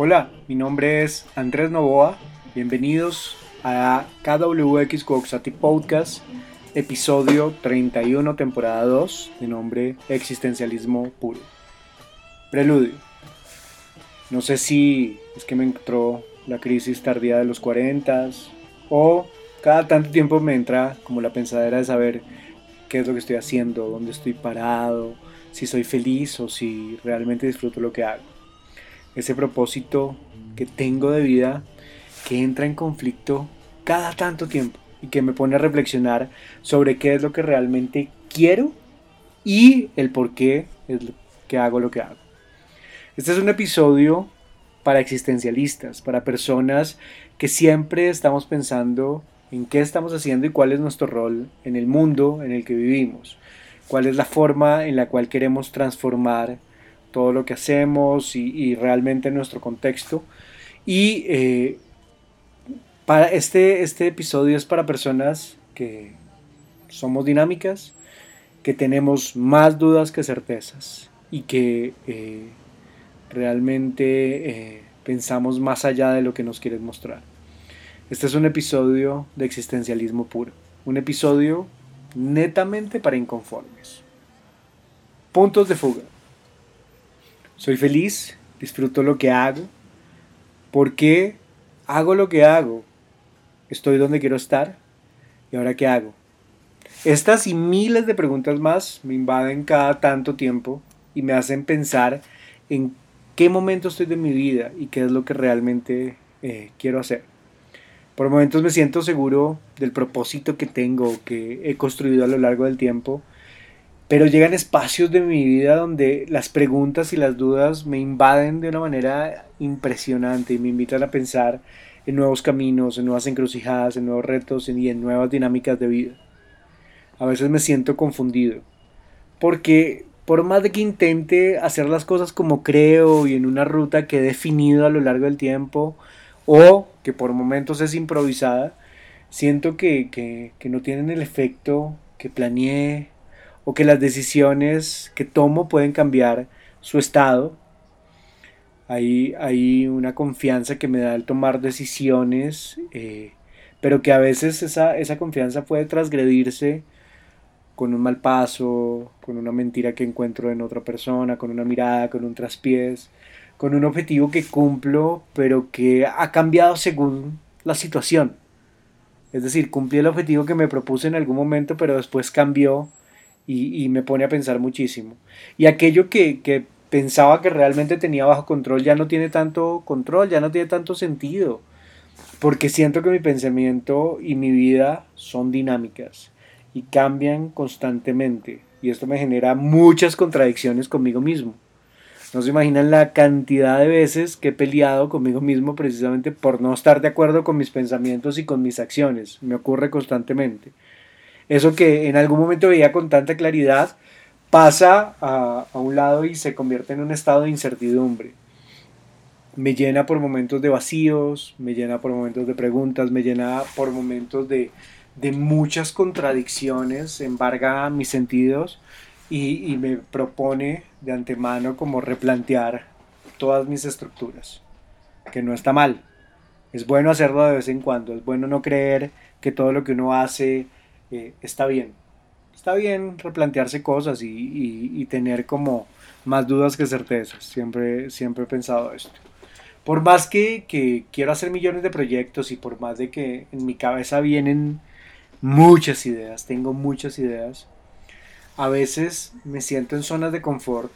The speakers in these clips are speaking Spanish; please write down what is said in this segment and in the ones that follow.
Hola, mi nombre es Andrés Novoa. Bienvenidos a KWX Coxati Podcast, episodio 31, temporada 2, de nombre Existencialismo Puro. Preludio. No sé si es que me entró la crisis tardía de los 40 o cada tanto tiempo me entra como la pensadera de saber qué es lo que estoy haciendo, dónde estoy parado, si soy feliz o si realmente disfruto lo que hago ese propósito que tengo de vida que entra en conflicto cada tanto tiempo y que me pone a reflexionar sobre qué es lo que realmente quiero y el por qué es que hago lo que hago. Este es un episodio para existencialistas, para personas que siempre estamos pensando en qué estamos haciendo y cuál es nuestro rol en el mundo en el que vivimos, cuál es la forma en la cual queremos transformar todo lo que hacemos y, realmente nuestro contexto. Y eh, para este, este episodio es para personas que somos dinámicas, que tenemos más dudas que certezas y que eh, realmente eh, pensamos más allá de lo que nos quieren mostrar. Este es un episodio de existencialismo puro, un episodio netamente para inconformes. Puntos de fuga. Soy feliz, disfruto lo que hago. ¿Por qué hago lo que hago? Estoy donde quiero estar. ¿Y ahora qué hago? Estas y miles de preguntas más me invaden cada tanto tiempo y me hacen pensar en qué momento estoy de mi vida y qué es lo que realmente eh, quiero hacer. Por momentos me siento seguro del propósito que tengo, que he construido a lo largo del tiempo pero llegan espacios de mi vida donde las preguntas y las dudas me invaden de una manera impresionante y me invitan a pensar en nuevos caminos, en nuevas encrucijadas, en nuevos retos y en nuevas dinámicas de vida. A veces me siento confundido, porque por más de que intente hacer las cosas como creo y en una ruta que he definido a lo largo del tiempo, o que por momentos es improvisada, siento que, que, no tienen el efecto que planeé, o que las decisiones que tomo pueden cambiar su estado. Hay, hay una confianza que me da el tomar decisiones, eh, pero que a veces esa, esa confianza puede transgredirse con un mal paso, con una mentira que encuentro en otra persona, con una mirada, con un traspiés, con un objetivo que cumplo, pero que ha cambiado según la situación. Es decir, cumplí el objetivo que me propuse en algún momento, pero después cambió y, me pone a pensar muchísimo. Y aquello que, que pensaba que realmente tenía bajo control ya no tiene tanto control, ya no tiene tanto sentido, porque siento que mi pensamiento y mi vida son dinámicas y cambian constantemente y esto me genera muchas contradicciones conmigo mismo. No se imaginan la cantidad de veces que he peleado conmigo mismo precisamente por no estar de acuerdo con mis pensamientos y con mis acciones. Me ocurre constantemente. Eso que en algún momento veía con tanta claridad pasa a, un lado y se convierte en un estado de incertidumbre. Me llena por momentos de vacíos, me llena por momentos de preguntas, me llena por momentos de, muchas contradicciones, embarga mis sentidos y, y me propone de antemano como replantear todas mis estructuras, que no está mal. Es bueno hacerlo de vez en cuando, es bueno no creer que todo lo que uno hace eh, está bien. Está bien replantearse cosas y, tener como más dudas que certezas. Siempre, siempre he pensado esto. Por más que, que quiero hacer millones de proyectos y por más de que en mi cabeza vienen muchas ideas, tengo muchas ideas, a veces me siento en zonas de confort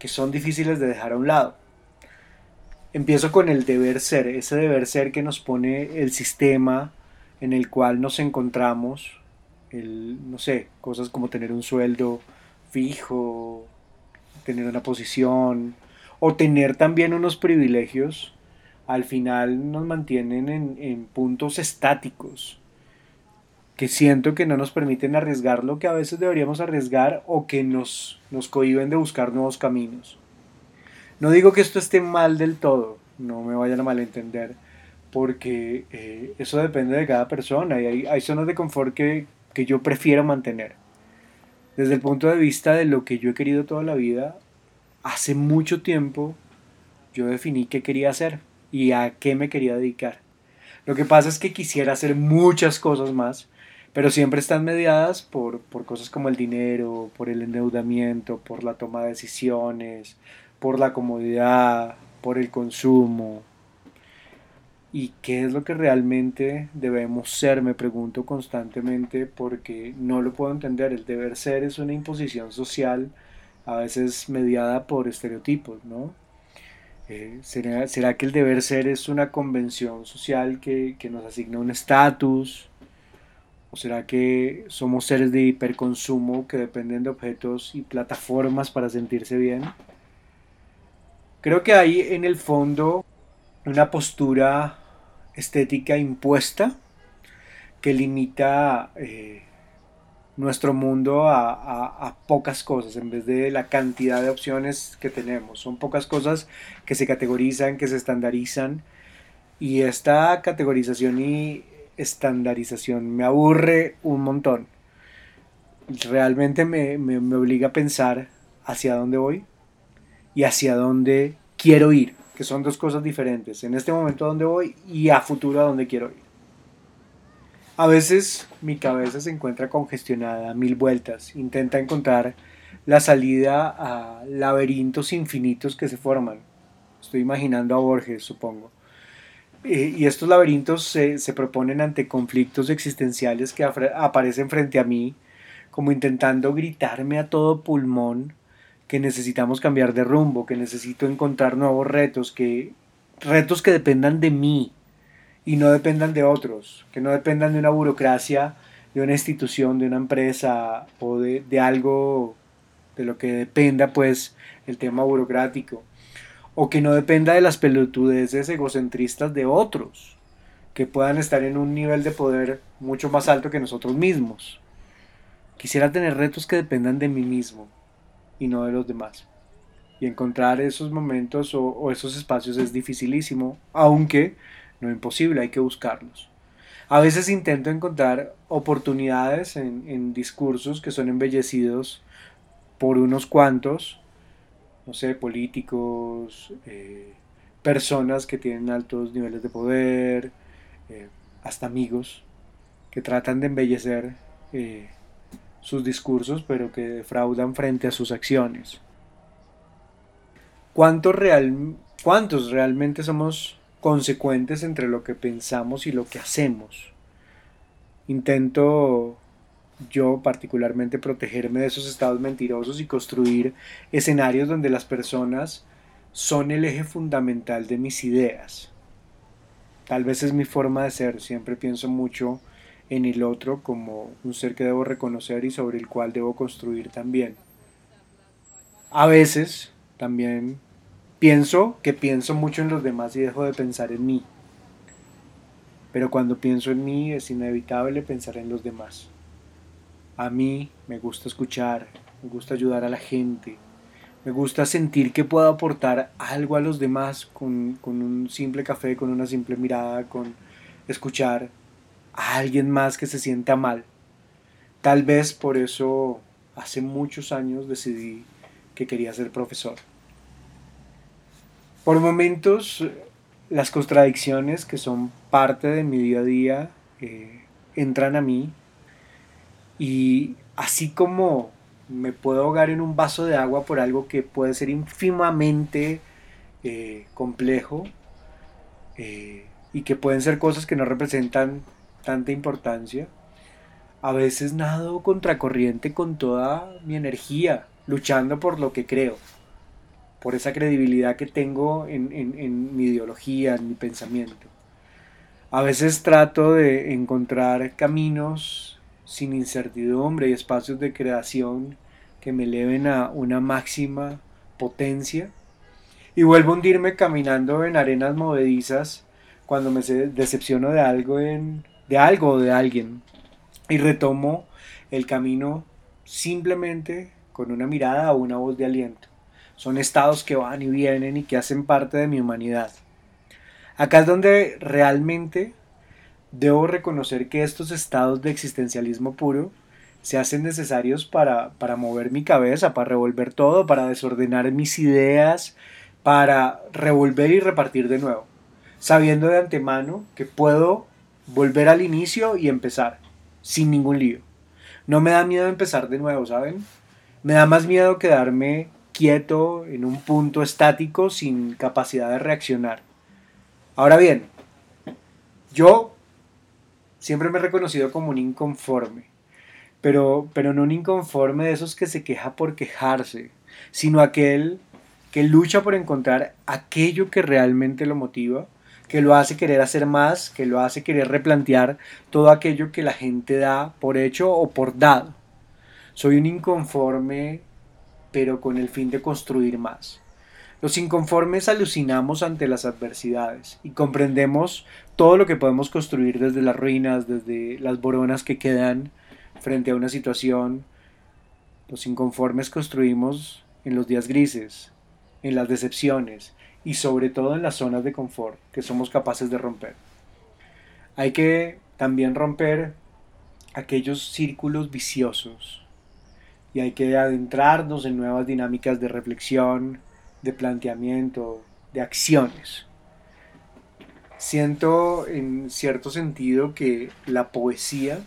que son difíciles de dejar a un lado. Empiezo con el deber ser, ese deber ser que nos pone el sistema en el cual nos encontramos el, no sé, cosas como tener un sueldo fijo, tener una posición o tener también unos privilegios, al final nos mantienen en, puntos estáticos que siento que no nos permiten arriesgar lo que a veces deberíamos arriesgar o que nos, nos cohiben de buscar nuevos caminos. No digo que esto esté mal del todo, no me vayan a malentender, porque eh, eso depende de cada persona y hay, hay zonas de confort que, que yo prefiero mantener. Desde el punto de vista de lo que yo he querido toda la vida, hace mucho tiempo yo definí qué quería hacer y a qué me quería dedicar. Lo que pasa es que quisiera hacer muchas cosas más, pero siempre están mediadas por, por cosas como el dinero, por el endeudamiento, por la toma de decisiones, por la comodidad, por el consumo. ¿Y qué es lo que realmente debemos ser? Me pregunto constantemente porque no lo puedo entender. El deber ser es una imposición social a veces mediada por estereotipos, ¿no? Eh, ¿será, ¿será, que el deber ser es una convención social que, que nos asigna un estatus? ¿O será que somos seres de hiperconsumo que dependen de objetos y plataformas para sentirse bien? Creo que hay en el fondo una postura estética impuesta que limita eh, nuestro mundo a, pocas cosas en vez de la cantidad de opciones que tenemos. Son pocas cosas que se categorizan, que se estandarizan y esta categorización y estandarización me aburre un montón. Realmente me, me obliga a pensar hacia dónde voy y hacia dónde quiero ir, que son dos cosas diferentes. En este momento a dónde voy y a futuro a dónde quiero ir. A veces mi cabeza se encuentra congestionada, mil vueltas, intenta encontrar la salida a laberintos infinitos que se forman. Estoy imaginando a Borges, supongo. Eh, y estos laberintos se, se, proponen ante conflictos existenciales que aparecen frente a mí, como intentando gritarme a todo pulmón que necesitamos cambiar de rumbo, que necesito encontrar nuevos retos, que retos que dependan de mí y no dependan de otros, que no dependan de una burocracia, de una institución, de una empresa o de, algo de lo que dependa pues el tema burocrático o que no dependa de las pelotudeces egocentristas de otros que puedan estar en un nivel de poder mucho más alto que nosotros mismos. Quisiera tener retos que dependan de mí mismo, y no de los demás. Y encontrar esos momentos o, esos espacios es dificilísimo, aunque no imposible, hay que buscarlos. A veces intento encontrar oportunidades en, discursos que son embellecidos por unos cuantos, no sé, políticos, eh, personas que tienen altos niveles de poder, eh, hasta amigos, que tratan de embellecer eh, sus discursos, pero que defraudan frente a sus acciones. ¿Cuántos, real, ¿Cuántos realmente somos consecuentes entre lo que pensamos y lo que hacemos? Intento yo particularmente protegerme de esos estados mentirosos y construir escenarios donde las personas son el eje fundamental de mis ideas. Tal vez es mi forma de ser, siempre pienso mucho en el otro como un ser que debo reconocer y sobre el cual debo construir también. A veces también pienso que pienso mucho en los demás y dejo de pensar en mí. Pero cuando pienso en mí es inevitable pensar en los demás. A mí me gusta escuchar, me gusta ayudar a la gente, me gusta sentir que puedo aportar algo a los demás con, con un simple café, con una simple mirada, con escuchar a alguien más que se sienta mal. Tal vez por eso hace muchos años decidí que quería ser profesor. Por momentos las contradicciones que son parte de mi día a día eh, entran a mí y así como me puedo ahogar en un vaso de agua por algo que puede ser ínfimamente eh, complejo eh, y que pueden ser cosas que no representan tanta importancia, a veces nado contracorriente con toda mi energía, luchando por lo que creo, por esa credibilidad que tengo en, mi ideología, en mi pensamiento. A veces trato de encontrar caminos sin incertidumbre y espacios de creación que me eleven a una máxima potencia y vuelvo a hundirme caminando en arenas movedizas cuando me decepciono de algo en de algo o de alguien y retomo el camino simplemente con una mirada o una voz de aliento. Son estados que van y vienen y que hacen parte de mi humanidad. Acá es donde realmente debo reconocer que estos estados de existencialismo puro se hacen necesarios para, para mover mi cabeza, para revolver todo, para desordenar mis ideas, para revolver y repartir de nuevo, sabiendo de antemano que puedo volver al inicio y empezar, sin ningún lío. No me da miedo empezar de nuevo, ¿saben? Me da más miedo quedarme quieto en un punto estático sin capacidad de reaccionar. Ahora bien, yo siempre me he reconocido como un inconforme, pero, pero no un inconforme de esos que se queja por quejarse, sino aquel que lucha por encontrar aquello que realmente lo motiva, que lo hace querer hacer más, que lo hace querer replantear todo aquello que la gente da por hecho o por dado. Soy un inconforme, pero con el fin de construir más. Los inconformes alucinamos ante las adversidades y comprendemos todo lo que podemos construir desde las ruinas, desde las boronas que quedan frente a una situación. Los inconformes construimos en los días grises, en las decepciones y sobre todo en las zonas de confort que somos capaces de romper. Hay que también romper aquellos círculos viciosos y hay que adentrarnos en nuevas dinámicas de reflexión, de planteamiento, de acciones. Siento en cierto sentido que la poesía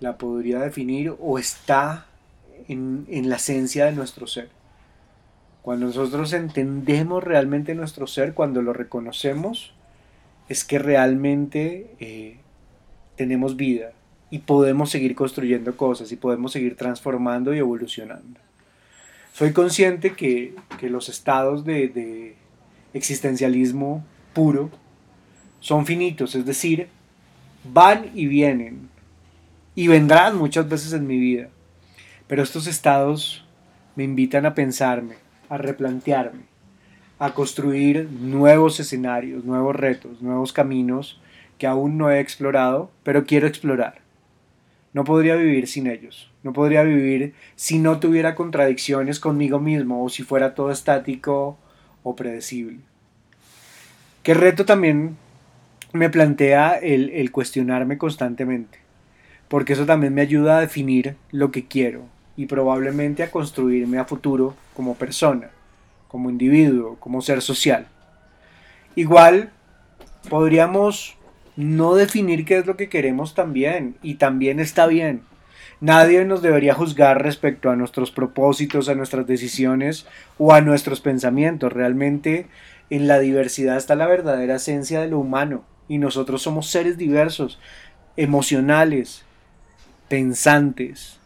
la podría definir o está en, en la esencia de nuestro ser cuando nosotros entendemos realmente nuestro ser, cuando lo reconocemos, es que realmente eh, tenemos vida y podemos seguir construyendo cosas y podemos seguir transformando y evolucionando. Soy consciente que, los estados de, de existencialismo puro son finitos, es decir, van y vienen y vendrán muchas veces en mi vida, pero estos estados me invitan a pensarme, a replantearme, a construir nuevos escenarios, nuevos retos, nuevos caminos que aún no he explorado, pero quiero explorar. No podría vivir sin ellos, no podría vivir si no tuviera contradicciones conmigo mismo o si fuera todo estático o predecible. ¿Qué reto también me plantea el, el cuestionarme constantemente? Porque eso también me ayuda a definir lo que quiero, y probablemente a construirme a futuro como persona, como individuo, como ser social. Igual podríamos no definir qué es lo que queremos también y también está bien. Nadie nos debería juzgar respecto a nuestros propósitos, a nuestras decisiones o a nuestros pensamientos. Realmente en la diversidad está la verdadera esencia de lo humano y nosotros somos seres diversos, emocionales, pensantes,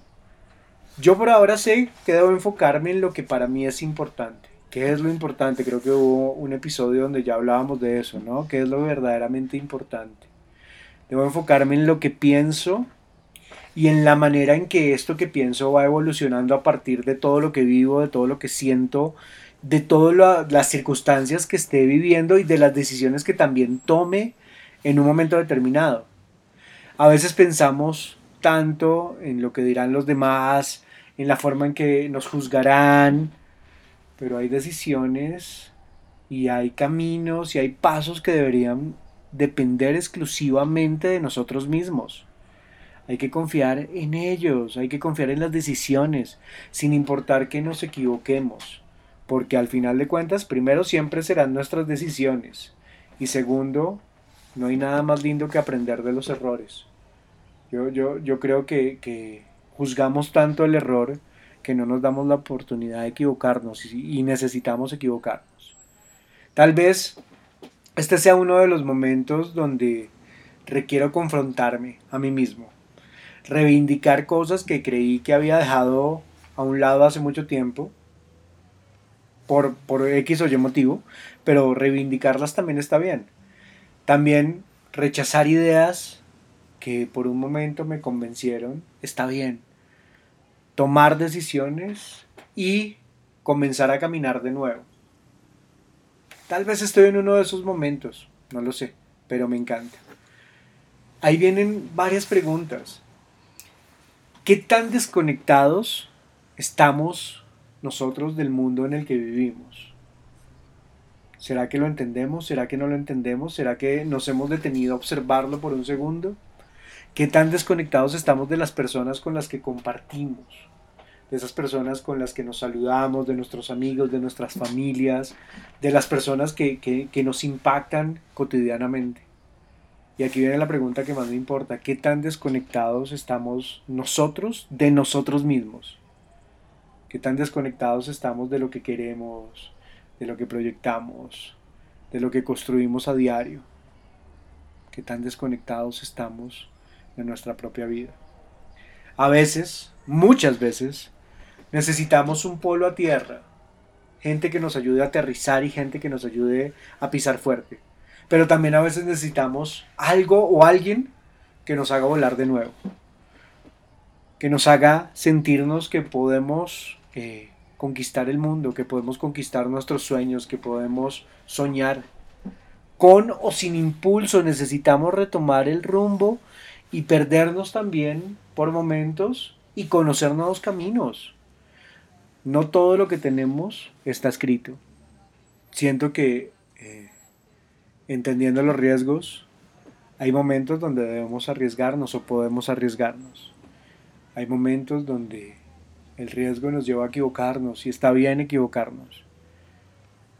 yo por ahora sé que debo enfocarme en lo que para mí es importante. ¿Qué es lo importante? Creo que hubo un episodio donde ya hablábamos de eso, ¿no? ¿Qué es lo verdaderamente importante? Debo enfocarme en lo que pienso y en la manera en que esto que pienso va evolucionando a partir de todo lo que vivo, de todo lo que siento, de todas las circunstancias que esté viviendo y de las decisiones que también tome en un momento determinado. A veces pensamos tanto en lo que dirán los demás, en la forma en que nos juzgarán, pero hay decisiones y hay caminos y hay pasos que deberían depender exclusivamente de nosotros mismos. Hay que confiar en ellos, hay que confiar en las decisiones, sin importar que nos equivoquemos, porque al final de cuentas, primero siempre serán nuestras decisiones y segundo, no hay nada más lindo que aprender de los errores. Yo, yo, yo creo que, que juzgamos tanto el error que no nos damos la oportunidad de equivocarnos y, necesitamos equivocarnos. Tal vez este sea uno de los momentos donde requiero confrontarme a mí mismo, reivindicar cosas que creí que había dejado a un lado hace mucho tiempo, por, por X o Y motivo, pero reivindicarlas también está bien. También rechazar ideas que por un momento me convencieron está bien tomar decisiones y comenzar a caminar de nuevo. Tal vez estoy en uno de esos momentos, no lo sé, pero me encanta. Ahí vienen varias preguntas. ¿Qué tan desconectados estamos nosotros del mundo en el que vivimos? ¿Será que lo entendemos? ¿Será que no lo entendemos? ¿Será que nos hemos detenido a observarlo por un segundo? ¿Qué tan desconectados estamos de las personas con las que compartimos? de esas personas con las que nos saludamos, de nuestros amigos, de nuestras familias, de las personas que, que nos impactan cotidianamente. Y aquí viene la pregunta que más me importa, ¿qué tan desconectados estamos nosotros de nosotros mismos? ¿Qué tan desconectados estamos de lo que queremos, de lo que proyectamos, de lo que construimos a diario? ¿Qué tan desconectados estamos de nuestra propia vida? A veces, muchas veces, necesitamos un polo a tierra, gente que nos ayude a aterrizar y gente que nos ayude a pisar fuerte. Pero también a veces necesitamos algo o alguien que nos haga volar de nuevo. Que nos haga sentirnos que podemos eh, conquistar el mundo, que podemos conquistar nuestros sueños, que podemos soñar. Con o sin impulso necesitamos retomar el rumbo y perdernos también por momentos y conocer nuevos caminos. No todo lo que tenemos está escrito. Siento que eh, entendiendo los riesgos, hay momentos donde debemos arriesgarnos o podemos arriesgarnos. Hay momentos donde el riesgo nos lleva a equivocarnos y está bien equivocarnos.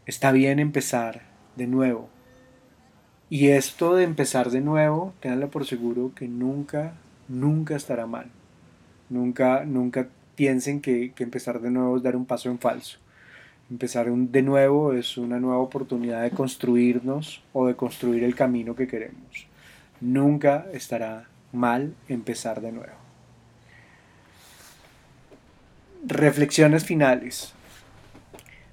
Está bien empezar de nuevo. Y esto de empezar de nuevo, tenganlo por seguro que nunca, nunca estará mal. Nunca, nunca piensen que, que empezar de nuevo es dar un paso en falso. Empezar de nuevo es una nueva oportunidad de construirnos o de construir el camino que queremos. Nunca estará mal empezar de nuevo. Reflexiones finales.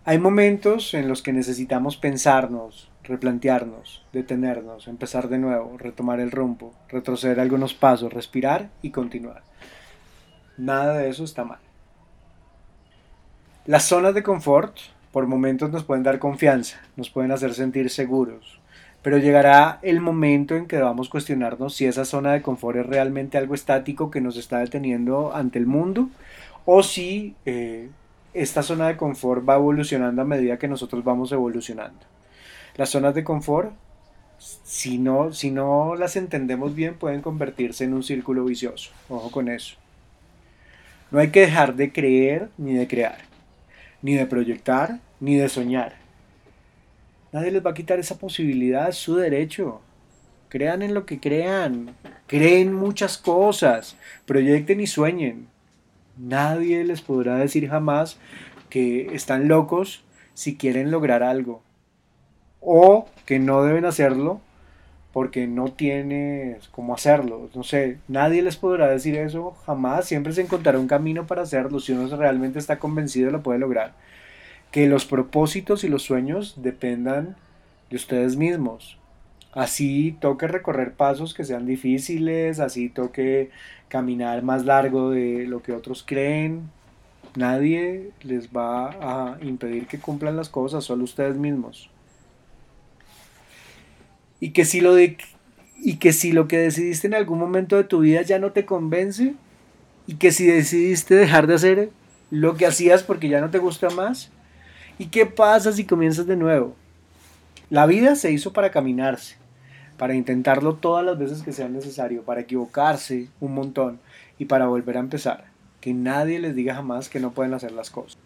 Hay momentos en los que necesitamos pensarnos, replantearnos, detenernos, empezar de nuevo, retomar el rumbo, retroceder algunos pasos, respirar y continuar. Nada de eso está mal. Las zonas de confort por momentos nos pueden dar confianza, nos pueden hacer sentir seguros, pero llegará el momento en que debamos cuestionarnos si esa zona de confort es realmente algo estático que nos está deteniendo ante el mundo o si eh, esta zona de confort va evolucionando a medida que nosotros vamos evolucionando. Las zonas de confort, si no, si no las entendemos bien, pueden convertirse en un círculo vicioso. Ojo con eso. No hay que dejar de creer ni de crear ni de proyectar, ni de soñar. Nadie les va a quitar esa posibilidad, es su derecho. Crean en lo que crean, creen muchas cosas, proyecten y sueñen. Nadie les podrá decir jamás que están locos si quieren lograr algo o que no deben hacerlo porque no tienes cómo hacerlo. No sé, nadie les podrá decir eso jamás. Siempre se encontrará un camino para hacerlo. Si uno realmente está convencido, lo puede lograr. Que los propósitos y los sueños dependan de ustedes mismos. Así toque recorrer pasos que sean difíciles, así toque caminar más largo de lo que otros creen. Nadie les va a impedir que cumplan las cosas, solo ustedes mismos y que si lo y que si lo que decidiste en algún momento de tu vida ya no te convence y que si decidiste dejar de hacer lo que hacías porque ya no te gusta más y qué pasa si comienzas de nuevo. La vida se hizo para caminarse, para intentarlo todas las veces que sea necesario, para equivocarse un montón y para volver a empezar. Que nadie les diga jamás que no pueden hacer las cosas.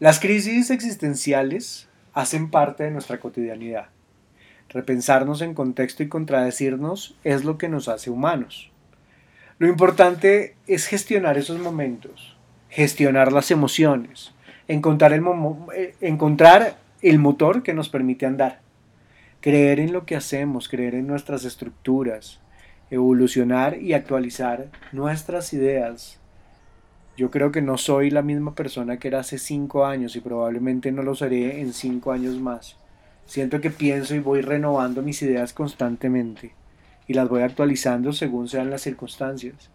Las crisis existenciales hacen parte de nuestra cotidianidad. Repensarnos en contexto y contradecirnos es lo que nos hace humanos. Lo importante es gestionar esos momentos, gestionar las emociones, encontrar el, eh, motor que nos permite andar, creer en lo que hacemos, creer en nuestras estructuras, evolucionar y actualizar nuestras ideas. Yo creo que no soy la misma persona que era hace cinco años y probablemente no lo seré en cinco años más. Siento que pienso y voy renovando mis ideas constantemente y las voy actualizando según sean las circunstancias.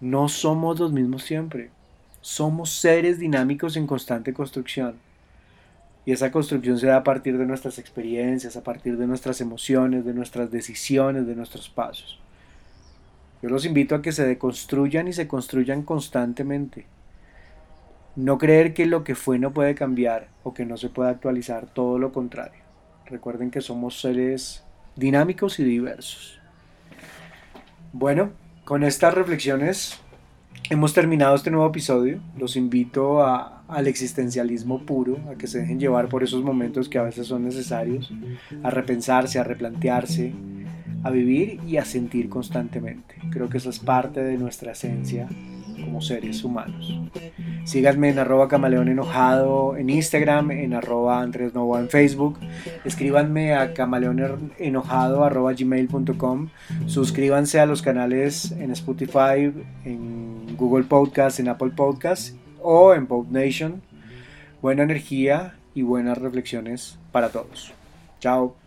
No somos los mismos siempre. Somos seres dinámicos en constante construcción. Y esa construcción se da a partir de nuestras experiencias, a partir de nuestras emociones, de nuestras decisiones, de nuestros pasos. Yo los invito a que se deconstruyan y se construyan constantemente. No creer que lo que fue no puede cambiar o que no se puede actualizar, todo lo contrario. Recuerden que somos seres dinámicos y diversos. Bueno, con estas reflexiones hemos terminado este nuevo episodio. Los invito a, al existencialismo puro, a que se dejen llevar por esos momentos que a veces son necesarios, a repensarse, a replantearse, a vivir y a sentir constantemente. Creo que eso es parte de nuestra esencia como seres humanos. Síganme en arroba camaleón enojado en Instagram, en arroba Andrés Novoa en Facebook. Escríbanme a camaleonenojado arroba gmail.com. Suscríbanse a los canales en Spotify, en Google Podcast, en Apple Podcast o en Pop Nation. Buena energía y buenas reflexiones para todos. Chao.